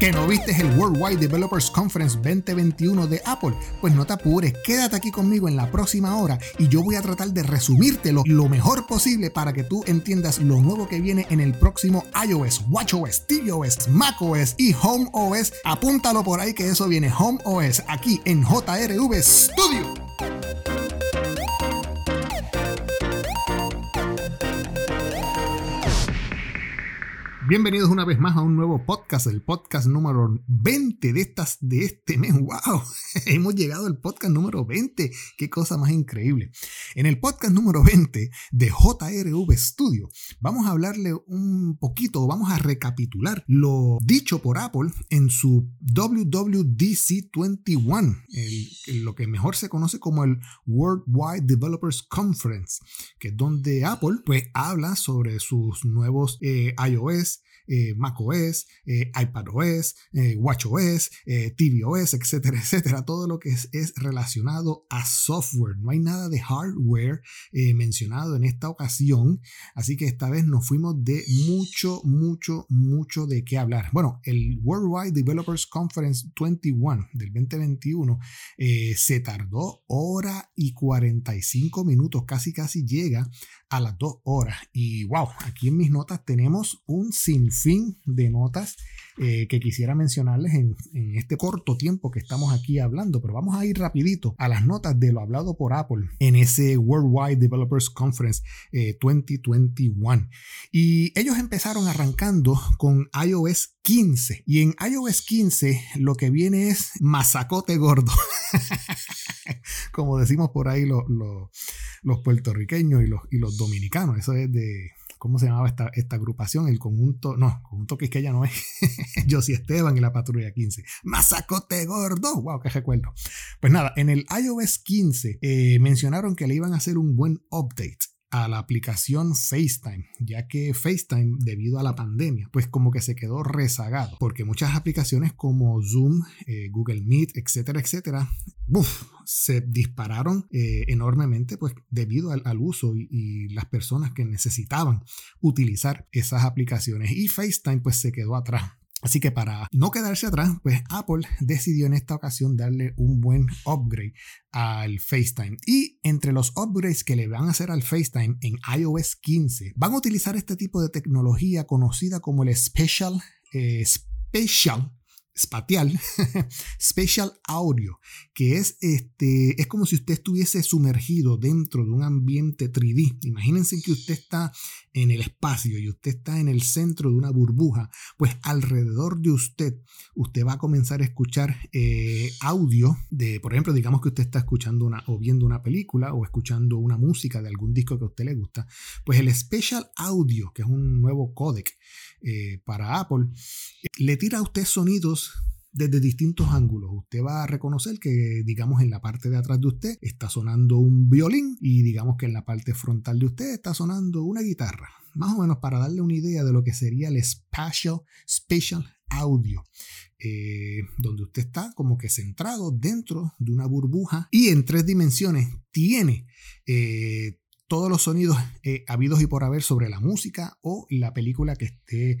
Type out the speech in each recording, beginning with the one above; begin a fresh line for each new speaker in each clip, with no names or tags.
¿Que no viste el Worldwide Developers Conference 2021 de Apple? Pues no te apures, quédate aquí conmigo en la próxima hora y yo voy a tratar de resumírtelo lo mejor posible para que tú entiendas lo nuevo que viene en el próximo iOS, WatchOS, tvOS, macOS y HomeOS. Apúntalo por ahí que eso viene HomeOS aquí en JRV Studio. Bienvenidos una vez más a un nuevo podcast, el podcast número 20 de estas de este mes. ¡Wow! Hemos llegado al podcast número 20. ¡Qué cosa más increíble! En el podcast número 20 de JRV Studio, vamos a hablarle un poquito, vamos a recapitular lo dicho por Apple en su WWDC 21, lo que mejor se conoce como el Worldwide Developers Conference, que es donde Apple pues habla sobre sus nuevos eh, iOS eh, macOS, eh, iPadOS, eh, WatchOS, eh, tvOS, etcétera, etcétera. Todo lo que es, relacionado a software. No hay nada de hardware mencionado en esta ocasión. Así que esta vez nos fuimos de mucho, mucho, mucho de qué hablar. Bueno, el Worldwide Developers Conference 21 del 2021 se tardó hora y 45 minutos. Casi, casi llega a las dos horas. Y wow, aquí en mis notas tenemos un sinfín de notas eh, que quisiera mencionarles en, este corto tiempo que estamos aquí hablando, pero vamos a ir rapidito a las notas de lo hablado por Apple en ese Worldwide Developers Conference 2021. Eh, y ellos empezaron arrancando con iOS 15 y en iOS 15 lo que viene es masacote gordo. Como decimos por ahí los, los, puertorriqueños y los, y los dominicanos. Eso es de, ¿cómo se llamaba esta, agrupación? El conjunto, no, conjunto que es que ella no es, Josie Esteban y la patrulla 15. Mazacote gordo, wow, qué recuerdo. Pues nada, en el iOS 15 eh, mencionaron que le iban a hacer un buen update a la aplicación FaceTime, ya que FaceTime, debido a la pandemia, pues como que se quedó rezagado, porque muchas aplicaciones como Zoom, eh, Google Meet, etcétera, etcétera, se dispararon eh, enormemente, pues debido al, uso y, y, las personas que necesitaban utilizar esas aplicaciones. Y FaceTime, pues se quedó atrás. Así que para no quedarse atrás, pues Apple decidió en esta ocasión darle un buen upgrade al FaceTime. Y entre los upgrades que le van a hacer al FaceTime en iOS 15, van a utilizar este tipo de tecnología conocida como el Special, eh, Special espacial, Audio, que es, este, es como si usted estuviese sumergido dentro de un ambiente 3D. Imagínense que usted está en el espacio y usted está en el centro de una burbuja, pues alrededor de usted, usted va a comenzar a escuchar eh, audio de, por ejemplo, digamos que usted está escuchando una o viendo una película o escuchando una música de algún disco que a usted le gusta, pues el Special Audio, que es un nuevo codec eh, para Apple, le tira a usted sonidos desde distintos ángulos. Usted va a reconocer que, digamos, en la parte de atrás de usted está sonando un violín y digamos que en la parte frontal de usted está sonando una guitarra. Más o menos para darle una idea de lo que sería el spatial, spatial audio, eh, donde usted está como que centrado dentro de una burbuja y en tres dimensiones tiene eh, todos los sonidos eh, habidos y por haber sobre la música o la película que esté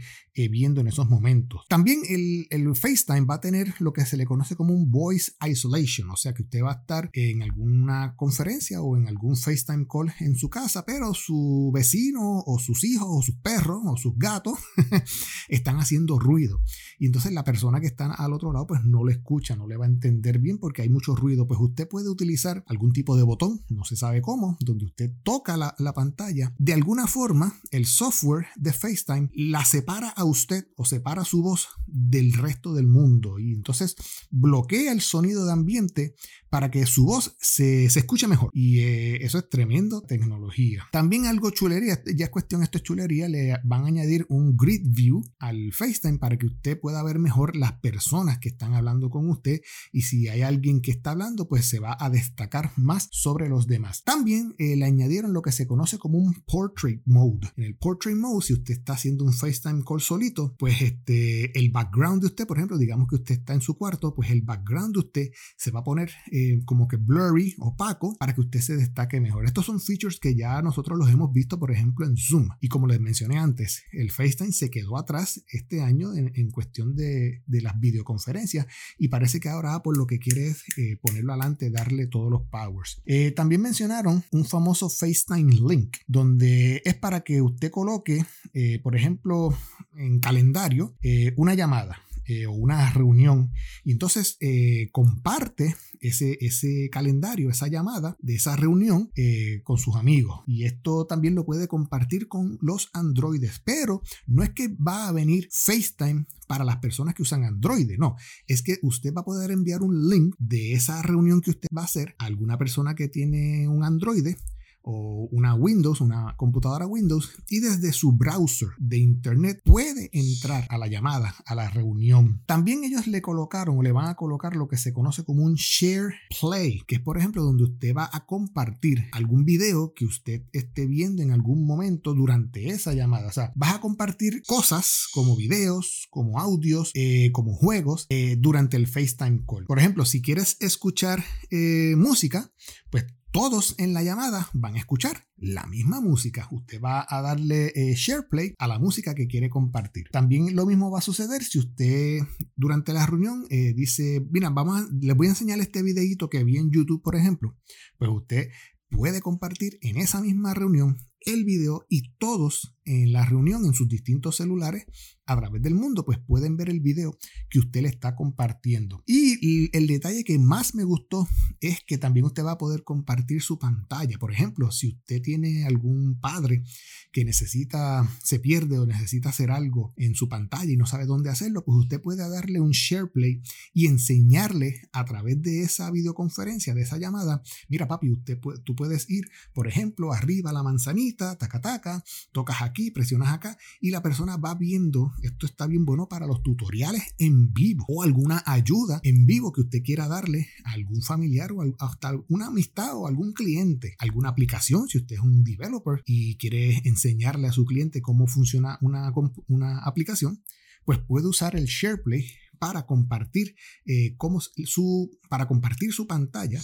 viendo en esos momentos. También el, el, FaceTime va a tener lo que se le conoce como un voice isolation, o sea que usted va a estar en alguna conferencia o en algún FaceTime call en su casa, pero su vecino o sus hijos o sus perros o sus gatos están haciendo ruido. Y entonces la persona que está al otro lado pues no le escucha, no le va a entender bien porque hay mucho ruido. Pues usted puede utilizar algún tipo de botón, no se sabe cómo, donde usted toca la, pantalla, de alguna forma el software de FaceTime la separa a usted o separa su voz del resto del mundo y entonces bloquea el sonido de ambiente para que su voz se, escuche mejor. Y eh, eso es tremendo tecnología. También algo chulería, ya es cuestión, esto es chulería, le van a añadir un grid view al FaceTime para que usted pueda ver mejor las personas que están hablando con usted y si hay alguien que está hablando, pues se va a destacar más sobre los demás. También eh, le añadieron lo que se conoce como un portrait mode. En el portrait mode, si usted está haciendo un FaceTime call solito, pues este, el background de usted, por ejemplo, digamos que usted está en su cuarto, pues el background de usted se va a poner eh, como que blurry, opaco, para que usted se destaque mejor. Estos son features que ya nosotros los hemos visto, por ejemplo, en Zoom. Y como les mencioné antes, el FaceTime se quedó atrás este año en, en cuestión cuestión de, las videoconferencias y parece que ahora Apple lo que quiere es eh, ponerlo adelante, darle todos los powers. Eh, también mencionaron un famoso FaceTime Link, donde es para que usted coloque, eh, por ejemplo, en calendario, una llamada eh, o una reunión. Y entonces eh, comparte ese, ese calendario, esa llamada de esa reunión eh, con sus amigos. Y esto también lo puede compartir con los androides, pero no es que va a venir FaceTime para las personas que usan Android, no, es que usted va a poder enviar un link de esa reunión que usted va a hacer a alguna persona que tiene un Android o una Windows, una computadora Windows, y desde su browser de Internet puede entrar a la llamada, a la reunión. También ellos le colocaron o le van a colocar lo que se conoce como un Share Play, que es por ejemplo donde usted va a compartir algún video que usted esté viendo en algún momento durante esa llamada. O sea, vas a compartir cosas como videos, como audios, eh, como juegos eh, durante el FaceTime call. Por ejemplo, si quieres escuchar eh, música, pues todos en la llamada van a escuchar la misma música. Usted va a darle eh, share play a la música que quiere compartir. También lo mismo va a suceder si usted durante la reunión eh, dice, mira, vamos a, les voy a enseñar este videito que vi en YouTube, por ejemplo. Pues usted puede compartir en esa misma reunión el video y todos en la reunión en sus distintos celulares a través del mundo, pues pueden ver el video que usted le está compartiendo. Y el detalle que más me gustó es que también usted va a poder compartir su pantalla. Por ejemplo, si usted tiene algún padre que necesita, se pierde o necesita hacer algo en su pantalla y no sabe dónde hacerlo, pues usted puede darle un share play y enseñarle a través de esa videoconferencia, de esa llamada, mira papi, usted tú puedes ir, por ejemplo, arriba a la manzanita, taca taca, tocas aquí presionas acá y la persona va viendo, esto está bien bueno para los tutoriales en vivo o alguna ayuda en vivo que usted quiera darle a algún familiar o hasta una amistad o algún cliente, alguna aplicación, si usted es un developer y quiere enseñarle a su cliente cómo funciona una, una aplicación, pues puede usar el SharePlay para compartir, eh, su, para compartir su pantalla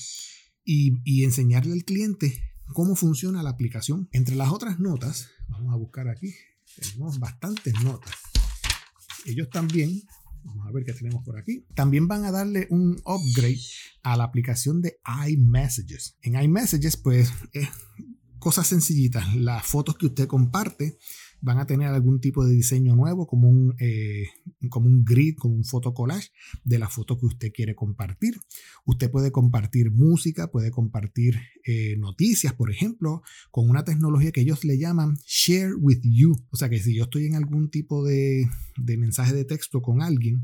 y enseñarle al cliente cómo funciona la aplicación. Entre las otras notas, vamos a buscar aquí, tenemos bastantes notas. Ellos también, vamos a ver qué tenemos por aquí, también van a darle un upgrade a la aplicación de iMessages. En iMessages, pues, es cosas sencillitas, las fotos que usted comparte van a tener algún tipo de diseño nuevo, como un, eh, como un grid, como un fotocollage de la foto que usted quiere compartir. Usted puede compartir música, puede compartir eh, noticias, por ejemplo, con una tecnología que ellos le llaman Share with You. O sea que si yo estoy en algún tipo de, de mensaje de texto con alguien,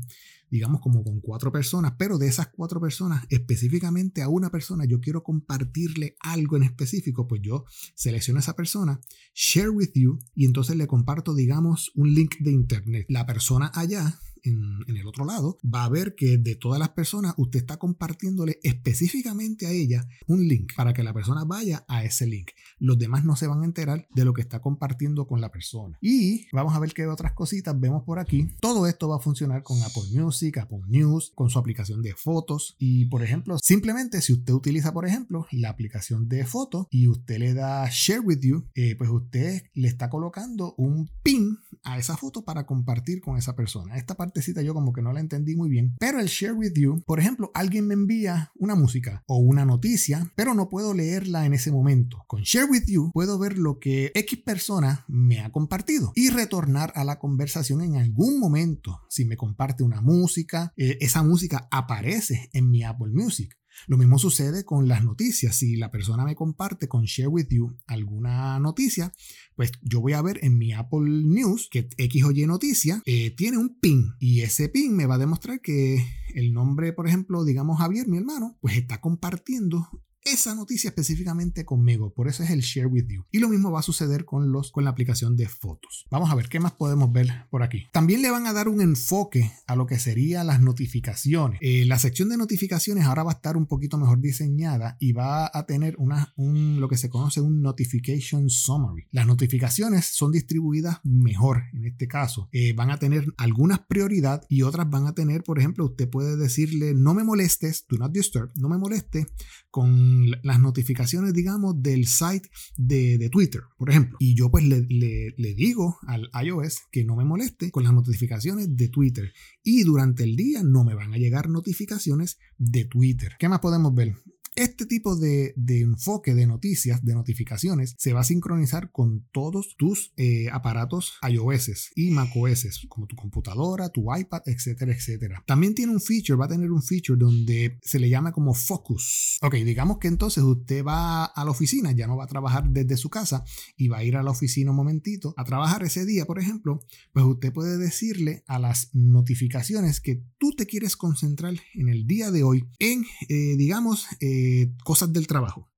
digamos como con cuatro personas, pero de esas cuatro personas, específicamente a una persona, yo quiero compartirle algo en específico, pues yo selecciono a esa persona, share with you, y entonces le comparto, digamos, un link de internet. La persona allá en, el otro lado, va a ver que de todas las personas usted está compartiéndole específicamente a ella un link para que la persona vaya a ese link. Los demás no se van a enterar de lo que está compartiendo con la persona. Y vamos a ver qué otras cositas vemos por aquí. Todo esto va a funcionar con Apple Music, Apple News, con su aplicación de fotos. Y por ejemplo, simplemente si usted utiliza, por ejemplo, la aplicación de fotos y usted le da Share with You, eh, pues usted le está colocando un pin a esa foto para compartir con esa persona. Esta parte yo como que no la entendí muy bien. Pero el share with you, por ejemplo, alguien me envía una música o una noticia, pero no puedo leerla en ese momento. Con share with puedo ver lo que X persona me ha compartido y retornar a la conversación en algún momento. Si me comparte una música, eh, esa música aparece en mi Apple Music. Lo mismo sucede con las noticias. Si la persona me comparte con Share With You alguna noticia, pues yo voy a ver en mi Apple News que X o Y noticia eh, tiene un pin y ese pin me va a demostrar que el nombre, por ejemplo, digamos Javier, mi hermano, pues está compartiendo esa noticia específicamente conmigo. Por eso es el share with you. Y lo mismo va a suceder con, los, con la aplicación de fotos. Vamos a ver qué más podemos ver por aquí. También le van a dar un enfoque a lo que serían las notificaciones. Eh, la sección de notificaciones ahora va a estar un poquito mejor diseñada y va a tener una, un, lo que se conoce un notification summary. Las notificaciones son distribuidas mejor en este caso. Eh, van a tener algunas prioridad y otras van a tener, por ejemplo, usted puede decirle no me molestes, do not disturb, no me moleste con las notificaciones, digamos, del site de, Twitter, por ejemplo. Y yo pues le, le, digo al iOS que no me moleste con las notificaciones de Twitter. Y durante el día no me van a llegar notificaciones de Twitter. ¿Qué más podemos ver? Este tipo de, enfoque de noticias, de notificaciones, se va a sincronizar con todos tus eh, aparatos iOS y macOS, como tu computadora, tu iPad, etcétera, etcétera. También tiene un feature, va a tener un feature donde se le llama como focus. Ok, digamos que entonces usted va a la oficina, ya no va a trabajar desde su casa y va a ir a la oficina un momentito a trabajar ese día, por ejemplo, pues usted puede decirle a las notificaciones que tú te quieres concentrar en el día de hoy en, eh, digamos, eh, eh, cosas del trabajo.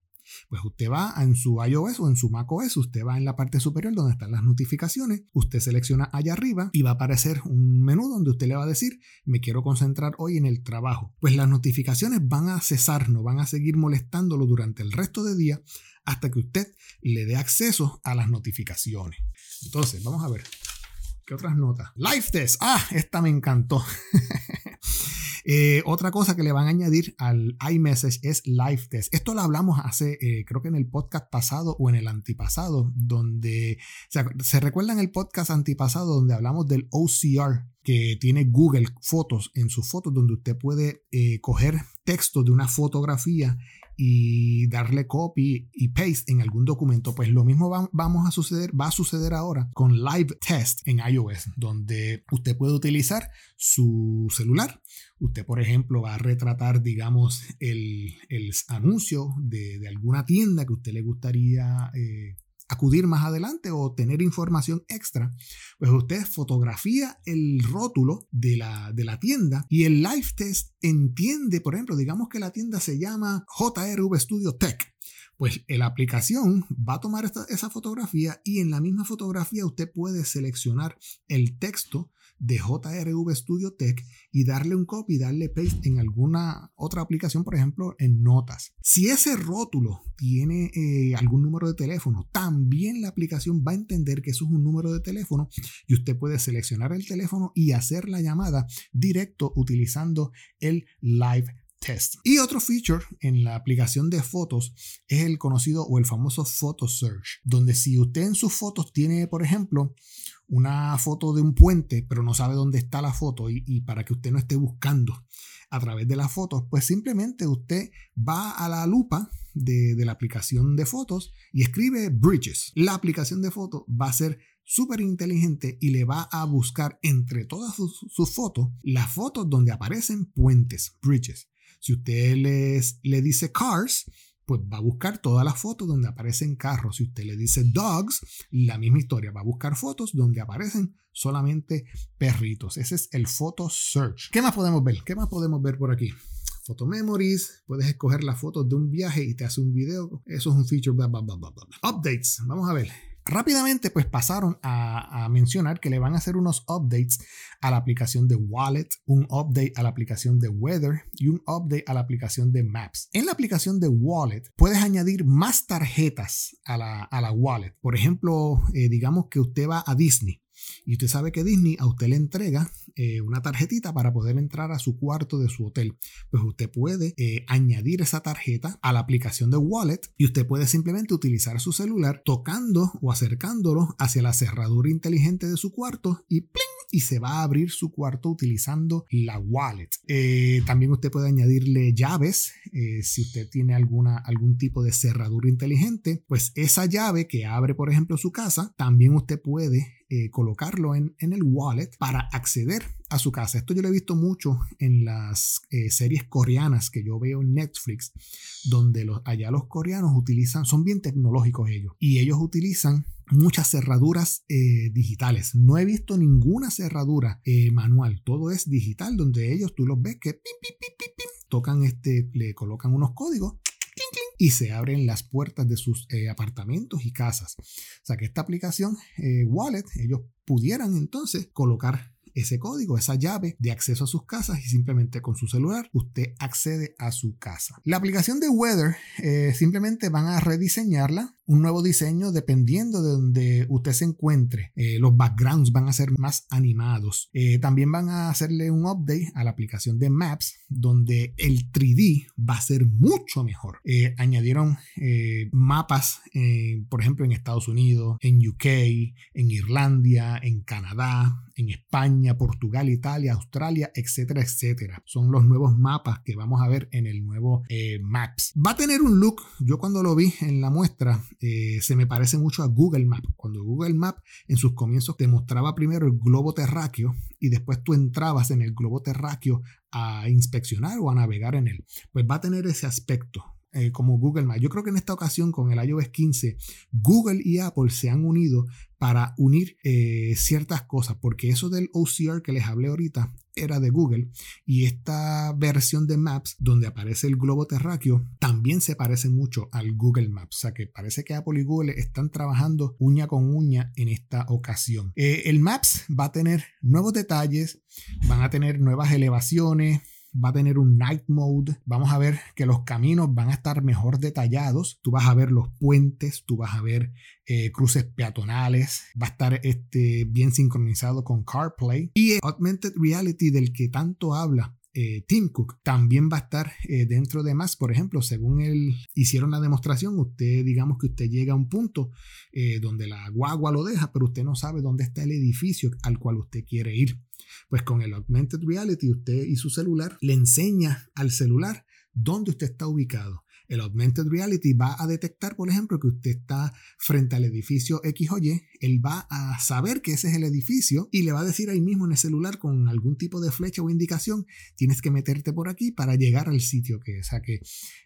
Pues usted va en su iOS o en su macOS, usted va en la parte superior donde están las notificaciones, usted selecciona allá arriba y va a aparecer un menú donde usted le va a decir, me quiero concentrar hoy en el trabajo. Pues las notificaciones van a cesar, no van a seguir molestándolo durante el resto del día hasta que usted le dé acceso a las notificaciones. Entonces, vamos a ver. ¿Qué otras notas? Live Test. Ah, esta me encantó. Eh, otra cosa que le van a añadir al iMessage es Live Test. Esto lo hablamos hace, eh, creo que en el podcast pasado o en el antipasado, donde se recuerdan el podcast antipasado donde hablamos del OCR que tiene Google Fotos en sus fotos, donde usted puede eh, coger texto de una fotografía y darle copy y paste en algún documento, pues lo mismo va, vamos a suceder, va a suceder ahora con Live Test en iOS, donde usted puede utilizar su celular. Usted, por ejemplo, va a retratar, digamos, el, anuncio de, alguna tienda que usted le gustaría eh, acudir más adelante o tener información extra, pues usted fotografía el rótulo de la, de la tienda y el live test entiende, por ejemplo, digamos que la tienda se llama JRV Studio Tech. Pues la aplicación va a tomar esa fotografía y en la misma fotografía usted puede seleccionar el texto de JRV Studio Tech y darle un copy darle paste en alguna otra aplicación, por ejemplo, en notas. Si ese rótulo tiene eh, algún número de teléfono, también la aplicación va a entender que eso es un número de teléfono y usted puede seleccionar el teléfono y hacer la llamada directo utilizando el live Test. Y otro feature en la aplicación de fotos es el conocido o el famoso Photo Search, donde si usted en sus fotos tiene, por ejemplo, una foto de un puente, pero no sabe dónde está la foto y, para que usted no esté buscando a través de las fotos, pues simplemente usted va a la lupa de, la aplicación de fotos y escribe bridges. La aplicación de fotos va a ser súper inteligente y le va a buscar entre todas sus, sus, fotos las fotos donde aparecen puentes, bridges. Si usted les, le dice cars, pues va a buscar todas las fotos donde aparecen carros. Si usted le dice dogs, la misma historia, va a buscar fotos donde aparecen solamente perritos. Ese es el photo search. ¿Qué más podemos ver? ¿Qué más podemos ver por aquí? Photo Memories, puedes escoger las fotos de un viaje y te hace un video. Eso es un feature. Updates, vamos a ver. Rápidamente, pues pasaron a, mencionar que le van a hacer unos updates a la aplicación de Wallet, un update a la aplicación de Weather y un update a la aplicación de Maps. En la aplicación de Wallet puedes añadir más tarjetas a la, Wallet. Por ejemplo, eh, digamos que usted va a Disney y usted sabe que Disney a usted le entrega eh, una tarjetita para poder entrar a su cuarto de su hotel. Pues usted puede eh, añadir esa tarjeta a la aplicación de Wallet y usted puede simplemente utilizar su celular tocando o acercándolo hacia la cerradura inteligente de su cuarto y ¡pling! y se va a abrir su cuarto utilizando la wallet. Eh, también usted puede añadirle llaves si usted tiene alguna, algún tipo de cerradura inteligente. Pues esa llave que abre, por ejemplo, su casa, también usted puede eh, colocarlo en, el wallet para acceder a su casa. Esto yo lo he visto mucho en las eh, series coreanas que yo veo en Netflix, donde los, allá los coreanos utilizan, son bien tecnológicos ellos, y ellos utilizan muchas cerraduras eh, digitales. No he visto ninguna cerradura manual, todo es digital, donde ellos tú los ves que tocan este, le colocan unos códigos y se abren las puertas de sus eh, apartamentos y casas. O sea que esta aplicación eh, Wallet, ellos pudieran entonces colocar ese código, esa llave de acceso a sus casas y simplemente con su celular usted accede a su casa. La aplicación de Weather eh, simplemente van a rediseñarla un nuevo diseño dependiendo de donde usted se encuentre. Eh, los backgrounds van a ser más animados. Eh, también van a hacerle un update a la aplicación de Maps donde el 3D va a ser mucho mejor. Eh, añadieron mapas, por ejemplo, en Estados Unidos, en UK, en Irlandia, en Canadá, en España, Portugal, Italia, Australia, etcétera, etcétera. Son los nuevos mapas que vamos a ver en el nuevo Maps. Va a tener un look, yo cuando lo vi en la muestra, eh, se me parece mucho a Google Maps. Cuando Google Maps en sus comienzos te mostraba primero el globo terráqueo y después tú entrabas en el globo terráqueo a inspeccionar o a navegar en él. Pues va a tener ese aspecto. Eh, como Google Maps. Yo creo que en esta ocasión con el iOS 15, Google y Apple se han unido para unir eh, ciertas cosas, porque eso del OCR que les hablé ahorita era de Google y esta versión de Maps donde aparece el globo terráqueo también se parece mucho al Google Maps, o sea que parece que Apple y Google están trabajando uña con uña en esta ocasión. Eh, el Maps va a tener nuevos detalles, van a tener nuevas elevaciones, va a tener un night mode. Vamos a ver que los caminos van a estar mejor detallados. Tú vas a ver los puentes, tú vas a ver eh, cruces peatonales. Va a estar este, bien sincronizado con CarPlay. Y Augmented Reality del que tanto habla eh, Tim Cook también va a estar eh, dentro de más. Por ejemplo, según él hicieron la demostración, usted digamos que usted llega a un punto donde la guagua lo deja, pero usted no sabe dónde está el edificio al cual usted quiere ir. Pues con el augmented reality usted y su celular le enseña al celular dónde usted está ubicado. El augmented reality va a detectar, por ejemplo, que usted está frente al edificio X o Y. Él va a saber que ese es el edificio y le va a decir ahí mismo en el celular con algún tipo de flecha o indicación, tienes que meterte por aquí para llegar al sitio que es. O sea que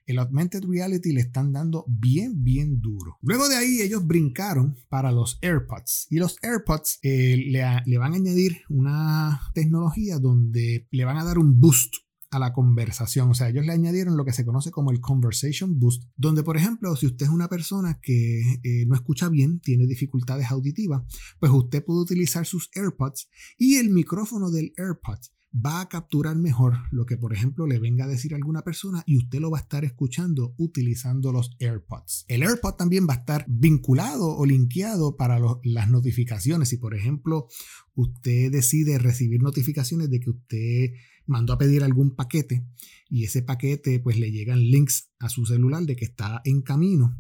el augmented reality le están dando bien, bien duro. Luego de ahí ellos brincaron para los AirPods y los AirPods eh, le, le van a añadir una tecnología donde le van a dar un boost a la conversación. O sea, ellos le añadieron lo que se conoce como el Conversation Boost, donde, por ejemplo, si usted es una persona que eh, no escucha bien, tiene dificultades auditivas, pues usted puede utilizar sus AirPods y el micrófono del AirPods va a capturar mejor lo que, por ejemplo, le venga a decir alguna persona y usted lo va a estar escuchando utilizando los AirPods. El AirPod también va a estar vinculado o linkeado para las notificaciones. Si, por ejemplo, usted decide recibir notificaciones de que usted mandó a pedir algún paquete y ese paquete pues le llegan links a su celular de que está en camino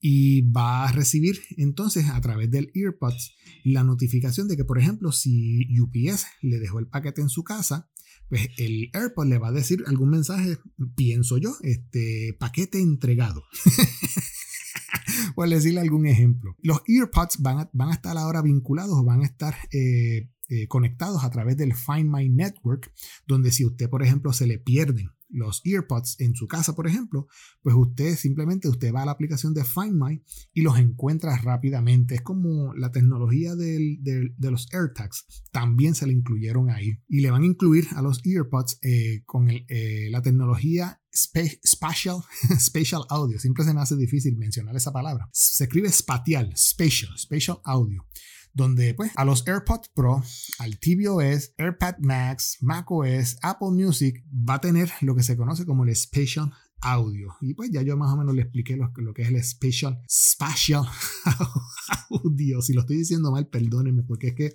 y va a recibir entonces a través del EarPods la notificación de que por ejemplo si UPS le dejó el paquete en su casa pues el AirPod le va a decir algún mensaje pienso yo este paquete entregado por decirle algún ejemplo. Los EarPods van a, van a estar ahora vinculados o van a estar eh, eh, conectados a través del Find My Network, donde si usted, por ejemplo, se le pierden los earpods en su casa, por ejemplo, pues usted simplemente usted va a la aplicación de Find My y los encuentra rápidamente. Es como la tecnología de los AirTags, también se le incluyeron ahí. Y le van a incluir a los earpods eh, con eh, la tecnología spatial, spatial audio. Siempre se me hace difícil mencionar esa palabra. Se escribe spatial, spatial, spatial audio donde pues a los AirPods Pro, al tvOS, AirPad Max, macOS, Apple Music va a tener lo que se conoce como el Spatial Audio. Y pues ya yo más o menos le expliqué lo, lo que es el Spatial, Spatial Audio. Si lo estoy diciendo mal, perdónenme, porque es que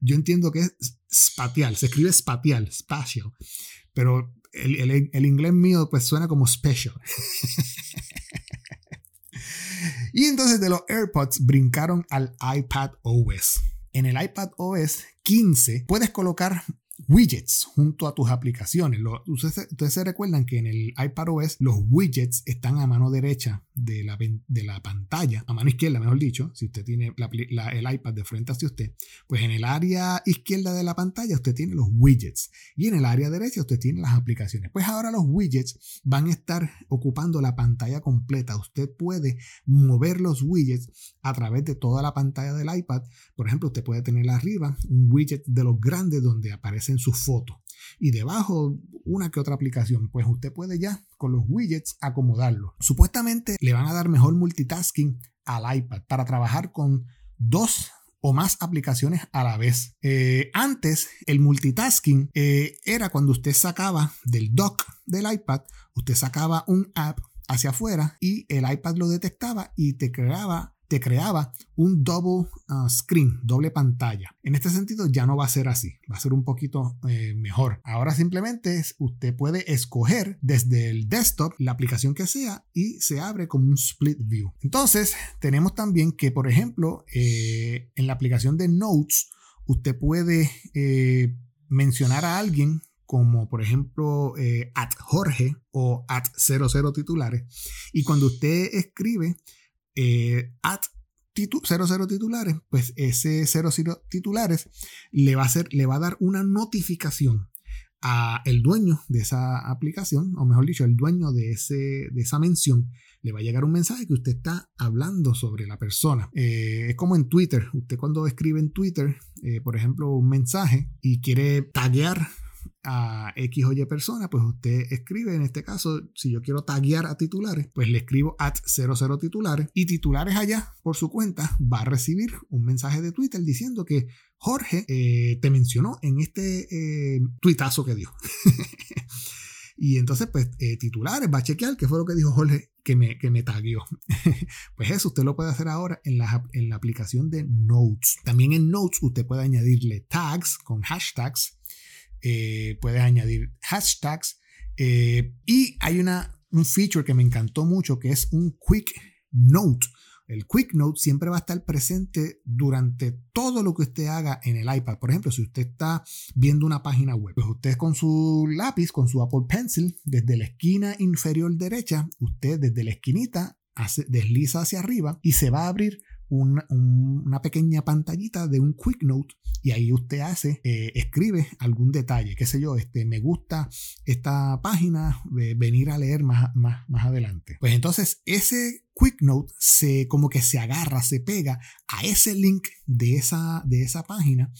yo entiendo que es spatial, se escribe spatial, spatial, pero el, el, el inglés mío pues suena como special. Y entonces de los AirPods brincaron al iPad OS. En el iPad OS 15 puedes colocar widgets junto a tus aplicaciones. ustedes, se recuerdan que en el iPadOS los widgets están a mano derecha de la, de la pantalla, a mano izquierda, mejor dicho, si usted tiene el iPad de frente hacia usted, pues en el área izquierda de la pantalla usted tiene los widgets y en el área derecha usted tiene las aplicaciones. Pues ahora los widgets van a estar ocupando la pantalla completa. Usted puede mover los widgets a través de toda la pantalla del iPad. Por ejemplo, usted puede tener arriba un widget de los grandes donde aparece en su foto y debajo una que otra aplicación, pues usted puede ya con los widgets acomodarlo. Supuestamente le van a dar mejor multitasking al iPad para trabajar con dos o más aplicaciones a la vez. Eh, antes, el multitasking eh, era cuando usted sacaba del dock del iPad, usted sacaba un app hacia afuera y el iPad lo detectaba y te creaba te creaba un double uh, screen, doble pantalla. En este sentido ya no va a ser así, va a ser un poquito eh, mejor. Ahora simplemente usted puede escoger desde el desktop la aplicación que sea y se abre como un split view. Entonces tenemos también que, por ejemplo, eh, en la aplicación de Notes, usted puede eh, mencionar a alguien como por ejemplo at Jorge o at 00 titulares y cuando usted escribe eh, at 00 titulares, pues ese 00 titulares le va a hacer, le va a dar una notificación a el dueño de esa aplicación, o mejor dicho, el dueño de, ese, de esa mención, le va a llegar un mensaje que usted está hablando sobre la persona. Eh, es como en Twitter. Usted cuando escribe en Twitter, eh, por ejemplo, un mensaje y quiere taguear a X o Y persona, pues usted escribe, en este caso, si yo quiero taguear a titulares, pues le escribo at 00 titulares y titulares allá por su cuenta va a recibir un mensaje de Twitter diciendo que Jorge eh, te mencionó en este eh, tuitazo que dio. y entonces, pues, eh, titulares, va a chequear qué fue lo que dijo Jorge que me, que me tagueó. pues eso usted lo puede hacer ahora en la, en la aplicación de Notes. También en Notes usted puede añadirle tags con hashtags eh, puedes añadir hashtags eh, y hay una, un feature que me encantó mucho que es un quick note. El Quick Note siempre va a estar presente durante todo lo que usted haga en el iPad. Por ejemplo, si usted está viendo una página web, pues usted con su lápiz, con su Apple Pencil, desde la esquina inferior derecha, usted desde la esquinita desliza hacia arriba y se va a abrir una, pequeña pantallita de un quick note y ahí usted hace, eh, escribe algún detalle, qué sé yo, este, me gusta esta página, venir a leer más, más, más adelante. Pues entonces ese Quick Note se como que se agarra, se pega a ese link de esa, de esa página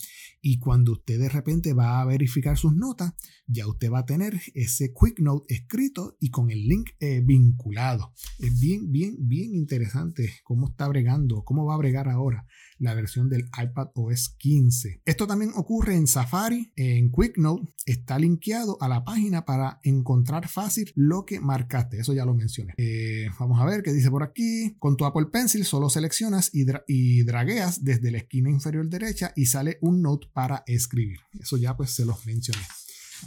y cuando usted de repente va a verificar sus notas, ya usted va a tener ese Quick Note escrito y con el link eh, vinculado. Es bien, bien, bien interesante cómo está bregando, cómo va a bregar ahora la versión del iPad OS 15. Esto también ocurre en Safari, en QuickNote, está linkeado a la página para encontrar fácil lo que marcaste. Eso ya lo mencioné. Eh, vamos a ver qué dice por aquí. Con tu Apple Pencil solo seleccionas y, y dragueas desde la esquina inferior derecha y sale un note para escribir. Eso ya pues se los mencioné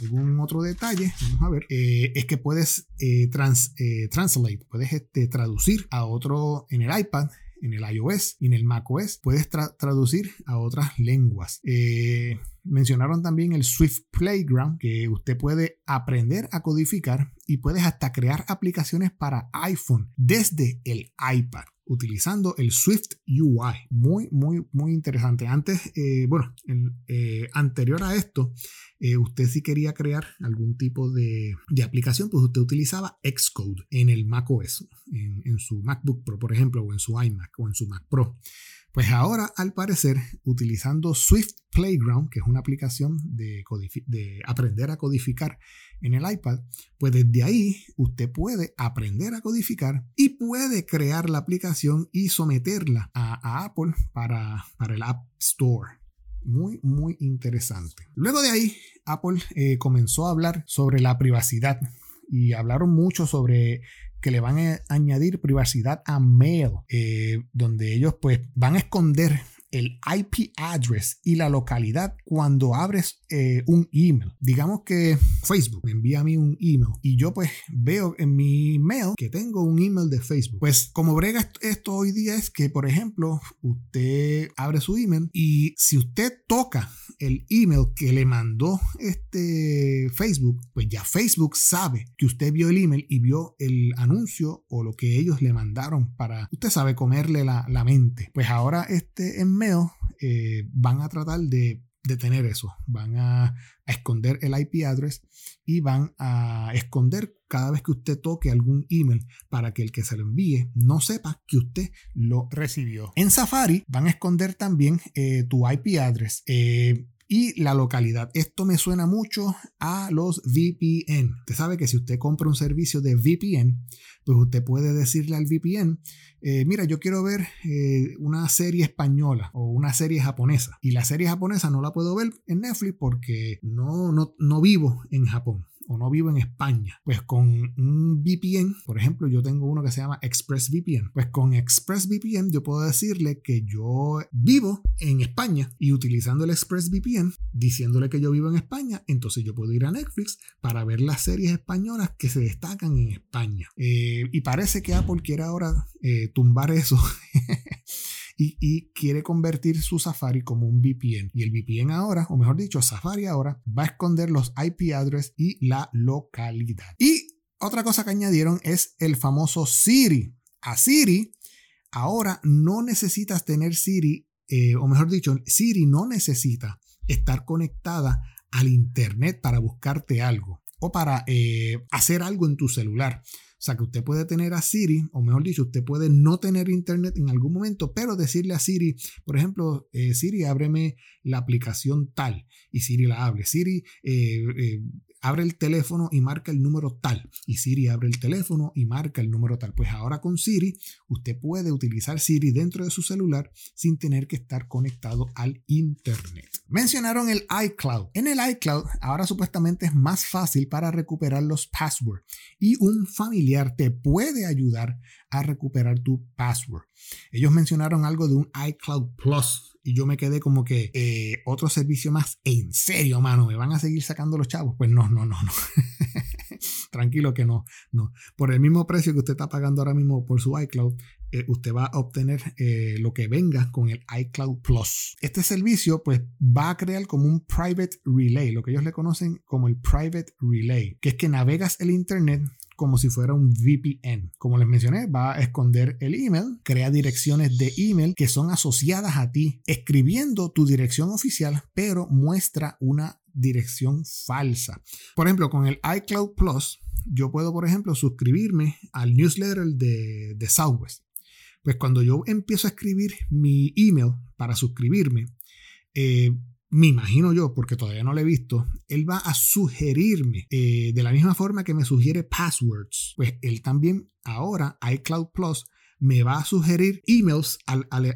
algún otro detalle, vamos a ver, eh, es que puedes eh, translate, puedes este, traducir a otro en el iPad en el iOS y en el macOS, puedes traducir a otras lenguas. Eh, mencionaron también el Swift Playground, que usted puede aprender a codificar y puedes hasta crear aplicaciones para iPhone desde el iPad utilizando el Swift UI. Muy, muy, muy interesante. Antes, eh, bueno, eh, anterior a esto, eh, usted si quería crear algún tipo de, aplicación, pues usted utilizaba Xcode en el macOS, en, en su MacBook Pro, por ejemplo, o en su iMac o en su Mac Pro. Pues ahora, al parecer, utilizando Swift Playground, que es una aplicación de, de, aprender a codificar en el iPad, pues desde ahí usted puede aprender a codificar y puede crear la aplicación y someterla a, Apple para, para, el App Store. Muy, muy interesante. Luego de ahí, Apple eh, comenzó a hablar sobre la privacidad y hablaron mucho sobre que le van a añadir privacidad a Mail, eh, donde ellos pues van a esconder el IP address y la localidad cuando abres eh, un email. Digamos que Facebook me envía a mí un email y yo pues veo en mi mail que tengo un email de Facebook. Pues como brega esto hoy día es que, por ejemplo, usted abre su email y si usted toca el email que le mandó este Facebook, pues ya Facebook sabe que usted vio el email y vio el anuncio o lo que ellos le mandaron para, usted sabe, comerle la, la mente. Pues ahora este en eh, van a tratar de detener eso, van a, esconder el IP address y van a esconder cada vez que usted toque algún email para que el que se lo envíe no sepa que usted lo recibió. En Safari van a esconder también eh, tu IP address. Eh, y la localidad. Esto me suena mucho a los VPN. Usted sabe que si usted compra un servicio de VPN, pues usted puede decirle al VPN, eh, mira, yo quiero ver eh, una serie española o una serie japonesa. Y la serie japonesa no la puedo ver en Netflix porque no, no, no vivo en Japón o no vivo en España, pues con un VPN, por ejemplo, yo tengo uno que se llama ExpressVPN, pues con ExpressVPN yo puedo decirle que yo vivo en España y utilizando el ExpressVPN, diciéndole que yo vivo en España, entonces yo puedo ir a Netflix para ver las series españolas que se destacan en España. Eh, y parece que Apple quiere ahora eh, tumbar eso. y, quiere convertir su Safari como un VPN. Y el VPN ahora, o mejor dicho, Safari ahora, va a esconder los IP address y la localidad. Y otra cosa que añadieron es el famoso Siri. A Siri, ahora no necesitas tener Siri, eh, o mejor dicho, Siri no necesita estar conectada al Internet para buscarte algo o para eh, hacer algo en tu celular. O sea que usted puede tener a Siri, o mejor dicho, usted puede no tener internet en algún momento, pero decirle a Siri, por ejemplo, eh, Siri, ábreme la aplicación tal, y Siri la abre. Siri, eh, eh, abre el teléfono y marca el número tal. Y Siri abre el teléfono y marca el número tal. Pues ahora con Siri, usted puede utilizar Siri dentro de su celular sin tener que estar conectado al Internet. Mencionaron el iCloud. En el iCloud, ahora supuestamente es más fácil para recuperar los passwords y un familiar te puede ayudar a recuperar tu password. Ellos mencionaron algo de un iCloud Plus y yo me quedé como que eh, otro servicio más. En serio, mano, ¿me van a seguir sacando los chavos? Pues no, no, no, no. Tranquilo que no, no. Por el mismo precio que usted está pagando ahora mismo por su iCloud, eh, usted va a obtener eh, lo que venga con el iCloud Plus. Este servicio pues va a crear como un private relay, lo que ellos le conocen como el private relay, que es que navegas el internet como si fuera un VPN. Como les mencioné, va a esconder el email, crea direcciones de email que son asociadas a ti, escribiendo tu dirección oficial, pero muestra una dirección falsa. Por ejemplo, con el iCloud Plus, yo puedo, por ejemplo, suscribirme al newsletter de, Southwest. Pues cuando yo empiezo a escribir mi email para suscribirme, eh, me imagino yo, porque todavía no lo he visto, él va a sugerirme eh, de la misma forma que me sugiere passwords. Pues él también ahora, iCloud Plus, me va a sugerir emails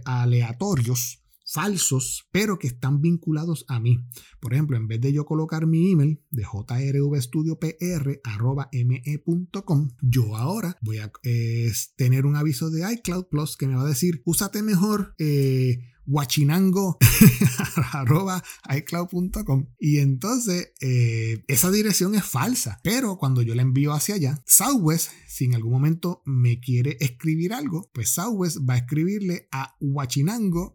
aleatorios falsos, pero que están vinculados a mí. Por ejemplo, en vez de yo colocar mi email de jrvstudiopr.me.com, yo ahora voy a tener un aviso de iCloud Plus que me va a decir, úsate mejor eh, guachinango icloud.com y entonces eh, esa dirección es falsa. Pero cuando yo la envío hacia allá Southwest si en algún momento me quiere escribir algo pues Southwest va a escribirle a guachinango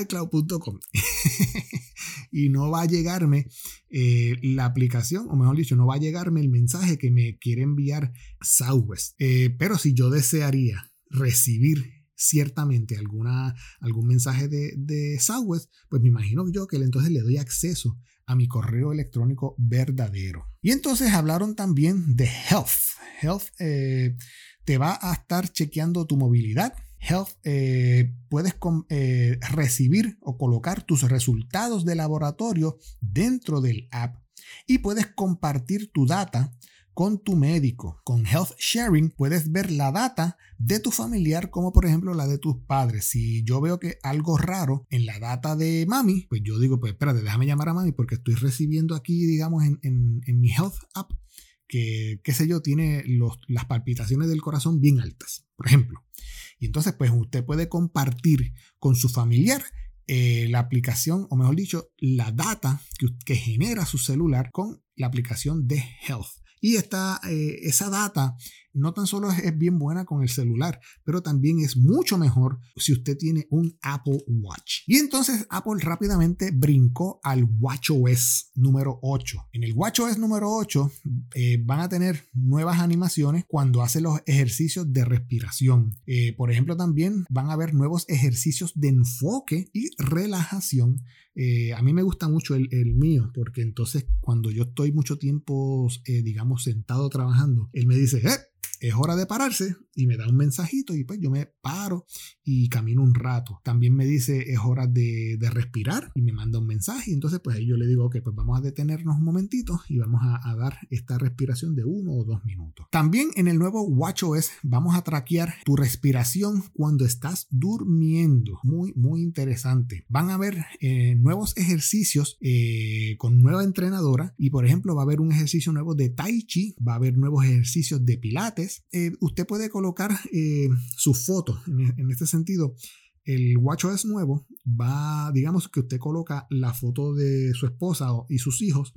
icloud.com y no va a llegarme eh, la aplicación o mejor dicho no va a llegarme el mensaje que me quiere enviar Southwest. Eh, pero si yo desearía recibir ciertamente alguna, algún mensaje de, de Southwest, pues me imagino yo que entonces le doy acceso a mi correo electrónico verdadero. Y entonces hablaron también de Health. Health eh, te va a estar chequeando tu movilidad. Health eh, puedes eh, recibir o colocar tus resultados de laboratorio dentro del app y puedes compartir tu data con tu médico. Con Health Sharing puedes ver la data de tu familiar como por ejemplo la de tus padres. Si yo veo que algo raro en la data de mami, pues yo digo, pues espérate, déjame llamar a mami porque estoy recibiendo aquí, digamos, en, mi Health App que, qué sé yo, tiene las palpitaciones del corazón bien altas, por ejemplo. Y entonces, pues usted puede compartir con su familiar eh, la aplicación, o mejor dicho, la data que, que genera su celular con la aplicación de Health. Y esta, eh, esa data no tan solo es, bien buena con el celular, pero también es mucho mejor si usted tiene un Apple Watch. Y entonces Apple rápidamente brincó al WatchOS número 8. En el WatchOS número 8 eh, van a tener nuevas animaciones cuando hace los ejercicios de respiración. Eh, por ejemplo, también van a haber nuevos ejercicios de enfoque y relajación. Eh, a mí me gusta mucho el, el, mío porque entonces cuando yo estoy mucho tiempo, digamos, sentado trabajando, él me dice, ¡eh! Es hora de pararse y me da un mensajito y pues yo me paro y camino un rato. También me dice es hora de, respirar y me manda un mensaje. Entonces pues ahí yo le digo, ok, pues vamos a detenernos un momentito y vamos a, dar esta respiración de uno o dos minutos. También en el nuevo WatchOS vamos a traquear tu respiración cuando estás durmiendo. Muy, muy interesante. Van a haber eh, nuevos ejercicios eh, con nueva entrenadora y por ejemplo va a haber un ejercicio nuevo de Tai Chi, va a haber nuevos ejercicios de Pilates. Eh, usted puede colocar su foto en, este sentido el WatchOS nuevo va, digamos que usted coloca la foto de su esposa y sus hijos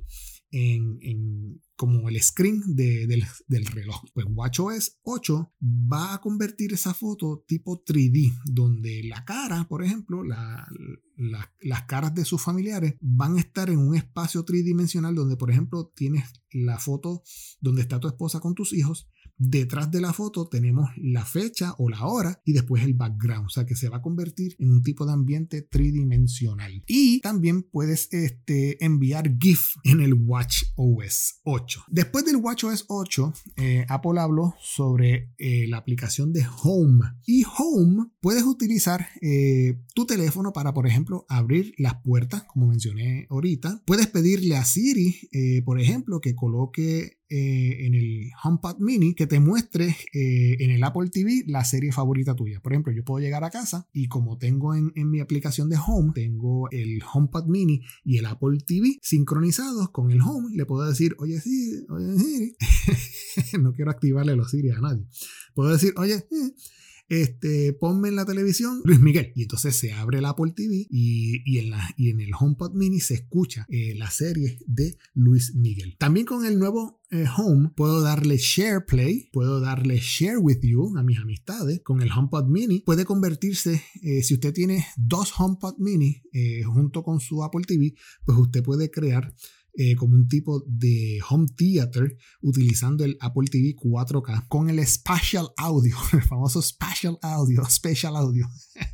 en, como el screen del, reloj. Pues WatchOS 8 va a convertir esa foto tipo 3D, donde la cara, por ejemplo, las caras de sus familiares van a estar en un espacio tridimensional donde, por ejemplo, tienes la foto donde está tu esposa con tus hijos Detrás de la foto tenemos la fecha o la hora y después el background, o sea que se va a convertir en un tipo de ambiente tridimensional. Y también puedes este, enviar GIF en el Watch OS 8. Después del Watch OS 8, eh, Apple habló sobre eh, la aplicación de Home. Y Home puedes utilizar eh, tu teléfono para, por ejemplo, abrir las puertas, como mencioné ahorita. Puedes pedirle a Siri, por ejemplo, que coloque eh, en el HomePod Mini que te muestre eh, en el Apple TV la serie favorita tuya. Por ejemplo, yo puedo llegar a casa y como tengo en, mi aplicación de Home, tengo el HomePod Mini y el Apple TV sincronizados con el Home, le puedo decir, oye Siri, oye Siri, no quiero activarle los Siri a nadie. Puedo decir, oye, eh, este, ponme en la televisión Luis Miguel. Y entonces se abre el Apple TV y, en, la, y en el HomePod Mini se escucha eh, la serie de Luis Miguel. También con el nuevo eh, Home puedo darle Share Play, puedo darle Share With You a mis amistades. Con el HomePod Mini puede convertirse, eh, si usted tiene dos HomePod Mini junto con su Apple TV, pues usted puede crear eh, como un tipo de home theater utilizando el Apple TV 4K con el Spatial Audio, el famoso Spatial Audio, Special Audio.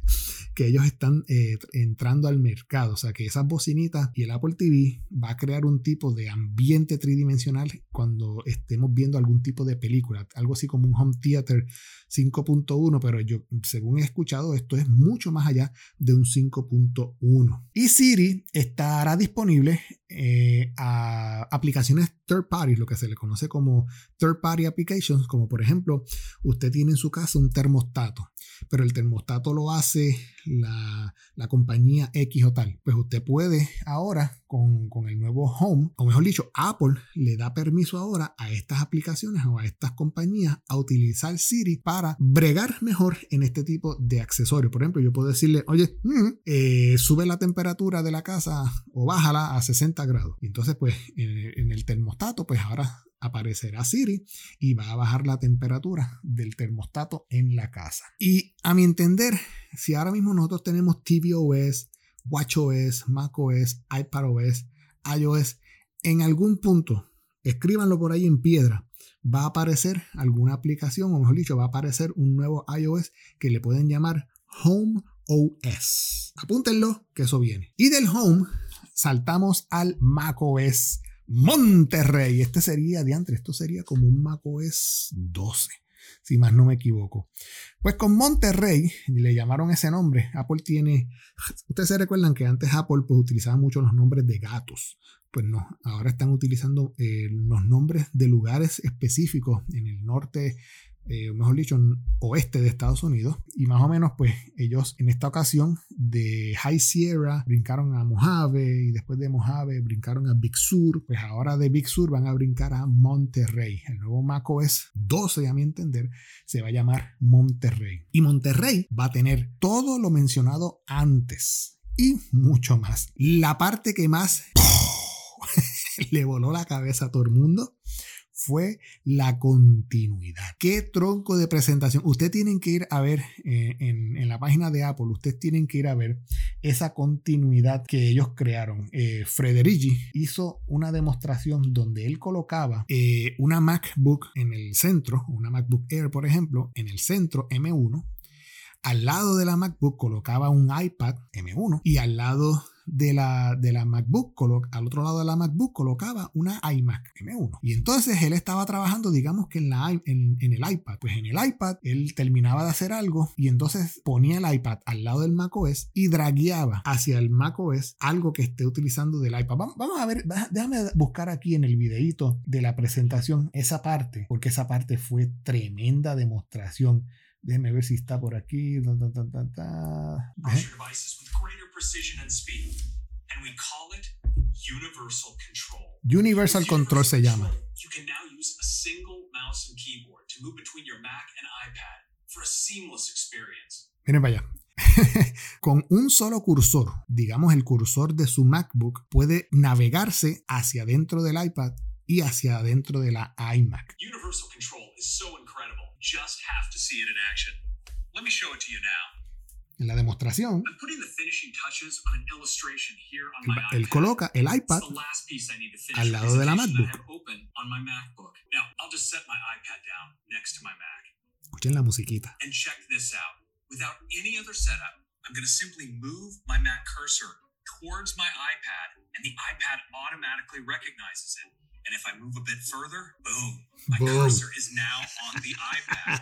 que ellos están eh, entrando al mercado. O sea que esas bocinitas y el Apple TV va a crear un tipo de ambiente tridimensional cuando estemos viendo algún tipo de película. Algo así como un home theater 5.1, pero yo, según he escuchado, esto es mucho más allá de un 5.1. Y Siri estará disponible eh, a aplicaciones third party, lo que se le conoce como third party applications, como por ejemplo, usted tiene en su casa un termostato pero el termostato lo hace la, compañía X o tal. Pues usted puede ahora con, el nuevo Home, o mejor dicho, Apple le da permiso ahora a estas aplicaciones o a estas compañías a utilizar Siri para bregar mejor en este tipo de accesorios. Por ejemplo, yo puedo decirle, oye, mm, eh, sube la temperatura de la casa o bájala a 60 grados. Y entonces, pues en el termostato, pues ahora aparecerá Siri y va a bajar la temperatura del termostato en la casa. Y a mi entender, si ahora mismo nosotros tenemos tvOS, watchOS, macOS, iPadOS, iOS, en algún punto, escríbanlo por ahí en piedra, va a aparecer alguna aplicación, o mejor dicho, va a aparecer un nuevo iOS que le pueden llamar Home OS. Apúntenlo, que eso viene. Y del Home saltamos al macOS Monterrey. Este sería, diantre, esto sería como un macOS 12, si más no me equivoco. Pues con Monterrey, le llamaron ese nombre. Apple tiene, ustedes se recuerdan que antes Apple pues, utilizaba mucho los nombres de gatos. Pues no, ahora están utilizando eh, los nombres de lugares específicos en el norte eh, mejor dicho, oeste de Estados Unidos. Y más o menos, pues ellos en esta ocasión de High Sierra brincaron a Mojave y después de Mojave brincaron a Big Sur. Pues ahora de Big Sur van a brincar a Monterrey. El nuevo macOS 12, a mi entender, se va a llamar Monterrey. Y Monterrey va a tener todo lo mencionado antes y mucho más. La parte que más le voló la cabeza a todo el mundo fue la continuidad. ¿Qué tronco de presentación? Ustedes tienen que ir a ver eh, en, la página de Apple, ustedes tienen que ir a ver esa continuidad que ellos crearon. Eh, Frederici hizo una demostración donde él colocaba eh, una MacBook en el centro, una MacBook Air, por ejemplo, en el centro M1. Al lado de la MacBook colocaba un iPad M1 y al lado de la, de la MacBook, al otro lado de la MacBook colocaba una iMac M1. Y entonces él estaba trabajando, digamos que en, la, en, el iPad. Pues en el iPad él terminaba de hacer algo y entonces ponía el iPad al lado del macOS y dragueaba hacia el macOS algo que esté utilizando del iPad. Vamos a ver, déjame buscar aquí en el videito de la presentación esa parte, porque esa parte fue tremenda demostración. Déjenme ver si está por aquí. Universal Control se llama. Miren para allá. Con un solo cursor, digamos el cursor de su MacBook, puede navegarse hacia adentro del iPad y hacia adentro de la iMac. Universal control is so incredible. Just have to see it in action. Let me show it to you now. En la demostración, él coloca el iPad al lado de la MacBook. Escuchen la musiquita. And check this out. Without any other setup, I'm going to simply move my Mac cursor towards my iPad, and the iPad automatically recognizes it. And if I move a bit further, boom, my boom. cursor is now on the iPad.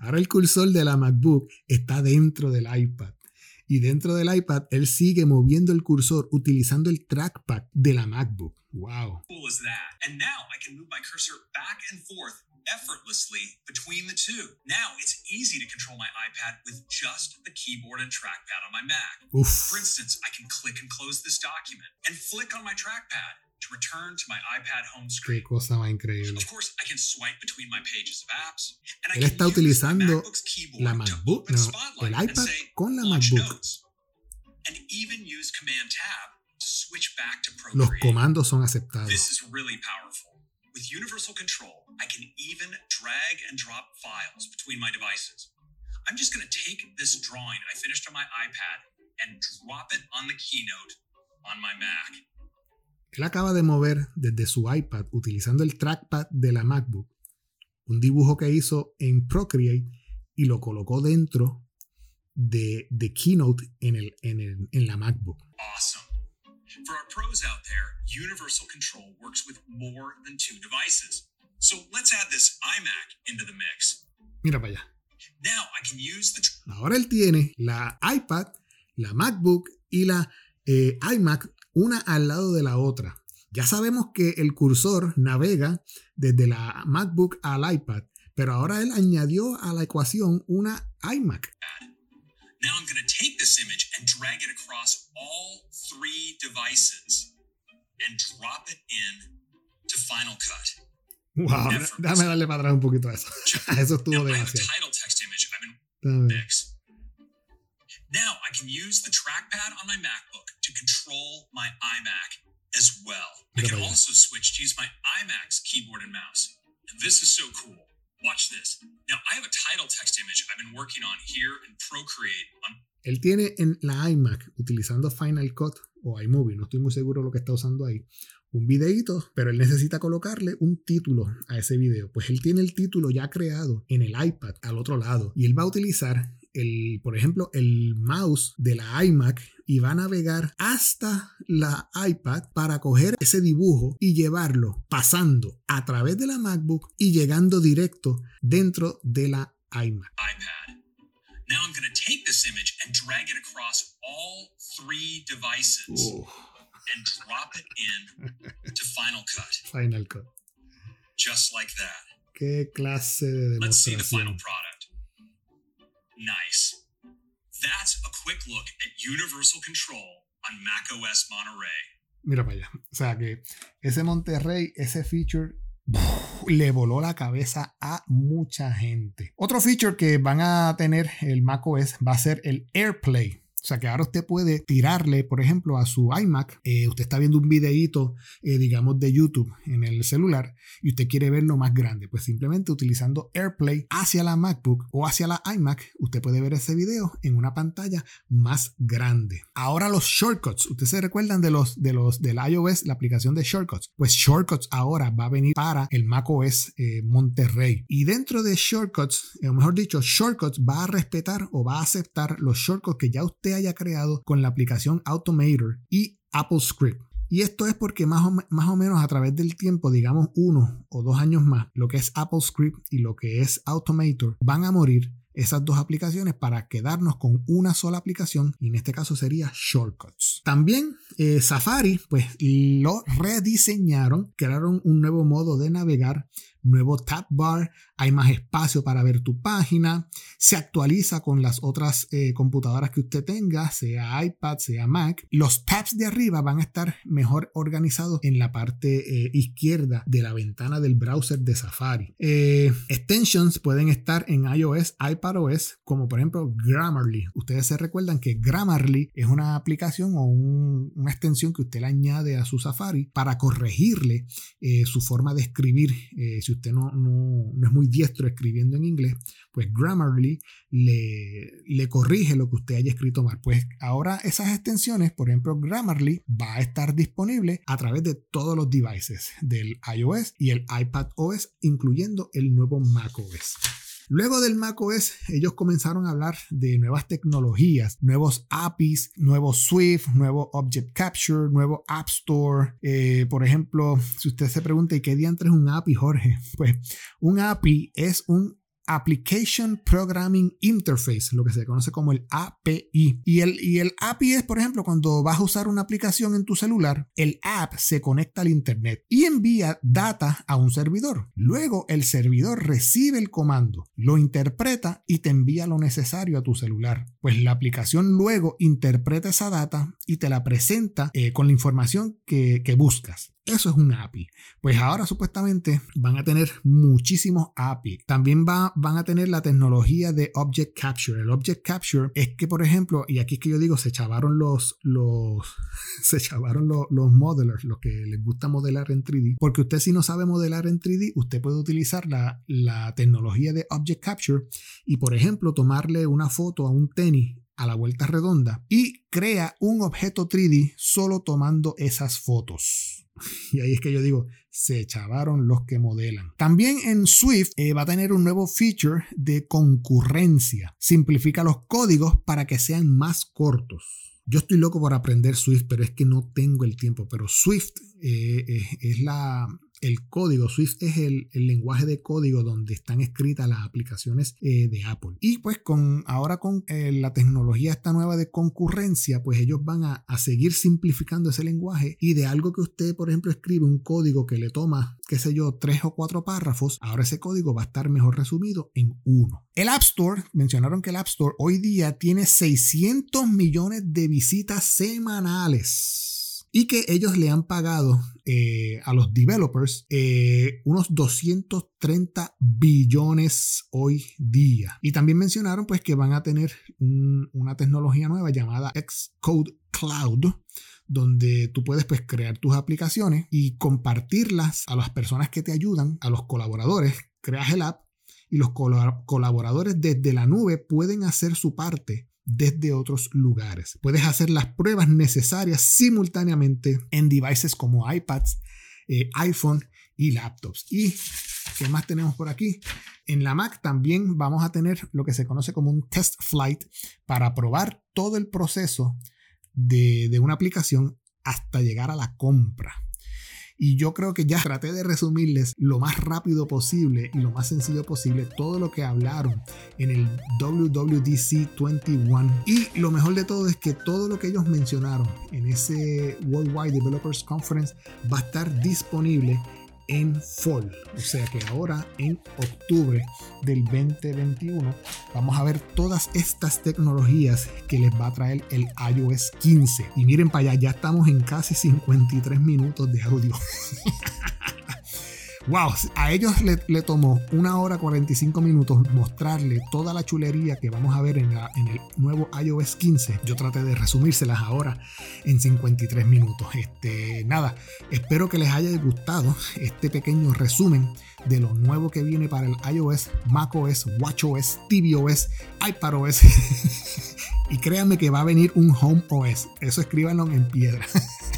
Ahora el cursor de la MacBook está dentro del iPad. Y dentro del iPad, él sigue moviendo el cursor utilizando el trackpad de la MacBook. Wow. Cool is that? And now I can move my cursor back and forth effortlessly between the two. Now it's easy to control my iPad with just the keyboard and trackpad on my Mac. Oof. For instance, I can click and close this document and flick on my trackpad to return to my iPad home screen. Qué cosa más increíble. Of course, I can swipe between my pages of apps. And I Él está utilizando la MacBook, no, el iPad con la MacBook. And even use Command Tab to switch back to Procreate. Los comandos son aceptados. This is really powerful. With universal control, I can even drag and drop files between my devices. I'm just going to take this drawing I finished on my iPad and drop it on the keynote on my Mac. Él acaba de mover desde su iPad utilizando el trackpad de la MacBook un dibujo que hizo en Procreate y lo colocó dentro de, de Keynote en, el, en, el, en la MacBook. Awesome. For our pros out there, Universal Control works with more than two devices. So let's add this iMac into the mix. Mira para allá. Now I can use the... Ahora él tiene la iPad, la MacBook y la eh, iMac una al lado de la otra. Ya sabemos que el cursor navega desde la MacBook al iPad, pero ahora él añadió a la ecuación una iMac. Now I'm going to take this image and drag it across all three devices and drop it in to Final Cut. Wow, déjame darle para atrás un poquito a eso. eso estuvo demasiado. Now I can use the trackpad on my MacBook to control my iMac as well. I can also switch to use my iMac's keyboard and mouse. And this is so cool. Watch this. Now I have a title text image I've been working on here in Procreate on Él tiene en la iMac utilizando Final Cut o iMovie, no estoy muy seguro lo que está usando ahí, un videito, pero él necesita colocarle un título a ese video. Pues él tiene el título ya creado en el iPad al otro lado y él va a utilizar el, por ejemplo, el mouse de la iMac y va a navegar hasta la iPad para coger ese dibujo y llevarlo pasando a través de la MacBook y llegando directo dentro de la iMac. iPad. Now I'm going to take this image and drag it across all three devices and drop it in to Final Cut. Final Cut. Just like that. Qué clase de demostración. Let's see the final product. Nice. That's a quick look at Universal Control on macOS Monterey. Mira para allá. O sea que ese Monterrey, ese feature le voló la cabeza a mucha gente. Otro feature que van a tener el macOS va a ser el AirPlay. O sea que ahora usted puede tirarle, por ejemplo, a su iMac. Eh, usted está viendo un videíto, eh, digamos, de YouTube en el celular y usted quiere verlo más grande. Pues simplemente utilizando AirPlay hacia la MacBook o hacia la iMac, usted puede ver ese video en una pantalla más grande. Ahora los shortcuts. Ustedes se recuerdan de los, de los del iOS, la aplicación de shortcuts. Pues shortcuts ahora va a venir para el macOS eh, Monterrey. Y dentro de shortcuts, o mejor dicho, shortcuts va a respetar o va a aceptar los shortcuts que ya usted haya creado con la aplicación Automator y Apple Script. Y esto es porque más o, más o, menos a través del tiempo, digamos uno o dos años más, lo que es Apple Script y lo que es Automator van a morir esas dos aplicaciones para quedarnos con una sola aplicación y en este caso sería Shortcuts. También eh, Safari pues lo rediseñaron, crearon un nuevo modo de navegar nuevo tab bar, hay más espacio para ver tu página, se actualiza con las otras eh, computadoras que usted tenga, sea iPad, sea Mac. Los tabs de arriba van a estar mejor organizados en la parte eh, izquierda de la ventana del browser de Safari. Eh, extensions pueden estar en iOS, iPadOS, como por ejemplo Grammarly. Ustedes se recuerdan que Grammarly es una aplicación o una extensión que usted le añade a su Safari para corregirle su forma de escribir. si usted no, no, es muy diestro escribiendo en inglés, pues Grammarly le, le corrige lo que usted haya escrito mal. Pues ahora esas extensiones, por ejemplo, Grammarly va a estar disponible a través de todos los devices del iOS y el iPad OS, incluyendo el nuevo macOS. Luego del macOS, ellos comenzaron a hablar de nuevas tecnologías, nuevos APIs, nuevo Swift, nuevo Object Capture, nuevo App Store. Eh, por ejemplo, si usted se pregunta, ¿y qué diantre es un API, Jorge? Pues un API es un Application Programming Interface, lo que se conoce como el API. Y el, y el API es, por ejemplo, cuando vas a usar una aplicación en tu celular, el app se conecta al Internet y envía data a un servidor. Luego el servidor recibe el comando, lo interpreta y te envía lo necesario a tu celular. Pues la aplicación luego interpreta esa data y te la presenta eh, con la información que, que buscas. Eso es un API. Pues ahora supuestamente van a tener muchísimos API. También va, van a tener la tecnología de Object Capture. El Object Capture es que, por ejemplo, y aquí es que yo digo, se chavaron los, los, se chavaron los, los modelers, los que les gusta modelar en 3D. Porque usted si no sabe modelar en 3D, usted puede utilizar la, la tecnología de Object Capture y, por ejemplo, tomarle una foto a un tenis a la vuelta redonda y crea un objeto 3D solo tomando esas fotos. Y ahí es que yo digo, se chavaron los que modelan. También en Swift eh, va a tener un nuevo feature de concurrencia. Simplifica los códigos para que sean más cortos. Yo estoy loco por aprender Swift, pero es que no tengo el tiempo. Pero Swift eh, es la, el código Swift es el, lenguaje de código donde están escritas las aplicaciones eh, de Apple. Y pues con ahora con eh, la tecnología esta nueva de concurrencia, pues ellos van a, seguir simplificando ese lenguaje y de algo que usted, por ejemplo, escribe un código que le toma, qué sé yo, tres o cuatro párrafos, ahora ese código va a estar mejor resumido en uno. El App Store, mencionaron que el App Store hoy día tiene 600 millones de visitas semanales y que ellos le han pagado eh, a los developers eh, unos 230 billones hoy día. Y también mencionaron pues que van a tener una tecnología nueva llamada Xcode Cloud donde tú puedes pues crear tus aplicaciones y compartirlas a las personas que te ayudan, a los colaboradores, creas el app y los colaboradores desde la nube pueden hacer su parte desde otros lugares. Puedes hacer las pruebas necesarias simultáneamente en devices como iPads, eh, iPhone y laptops. ¿Y qué más tenemos por aquí? En la Mac también vamos a tener lo que se conoce como un test flight para probar todo el proceso de, de una aplicación hasta llegar a la compra. Y yo creo que ya traté de resumirles lo más rápido posible y lo más sencillo posible todo lo que hablaron en el WWDC 21. Y lo mejor de todo es que todo lo que ellos mencionaron en ese Worldwide Developers Conference va a estar disponible en fall. O sea que ahora en octubre del 2021 vamos a ver todas estas tecnologías que les va a traer el iOS 15. Y miren para allá, ya estamos en casi 53 minutos de audio. Wow, a ellos le, tomó una hora 45 minutos mostrarle toda la chulería que vamos a ver en, el nuevo iOS 15. Yo traté de resumírselas ahora en 53 minutos. Este, nada, espero que les haya gustado este pequeño resumen de lo nuevo que viene para el iOS, macOS, watchOS, tvOS, iPadOS. y créanme que va a venir un HomeOS. Eso escríbanlo en piedra.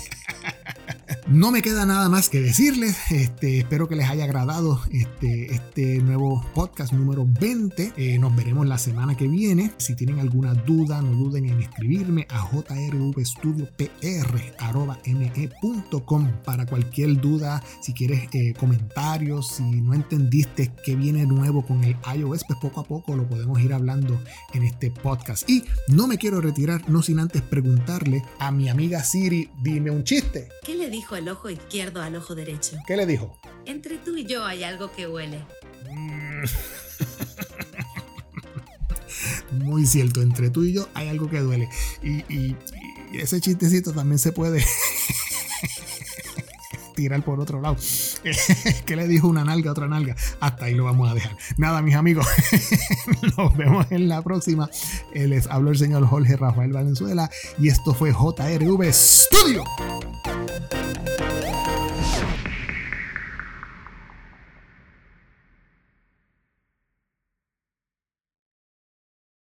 No me queda nada más que decirles. Este, espero que les haya agradado este, este nuevo podcast número 20. Eh, nos veremos la semana que viene. Si tienen alguna duda, no duden en escribirme a jrvstudiopr.me.com para cualquier duda. Si quieres eh, comentarios, si no entendiste qué viene nuevo con el iOS, pues poco a poco lo podemos ir hablando en este podcast. Y no me quiero retirar, no sin antes preguntarle a mi amiga Siri, dime un chiste.
¿Qué le dijo el ojo izquierdo al ojo derecho?
¿Qué le dijo?
Entre tú y yo hay algo que huele.
Muy cierto, entre tú y yo hay algo que duele. Y, y ese chistecito también se puede tirar por otro lado. ¿Qué le dijo una nalga a otra nalga? Hasta ahí lo vamos a dejar. Nada, mis amigos, nos vemos en la próxima. Les habló el señor Jorge Rafael Valenzuela y esto fue JRV Studio.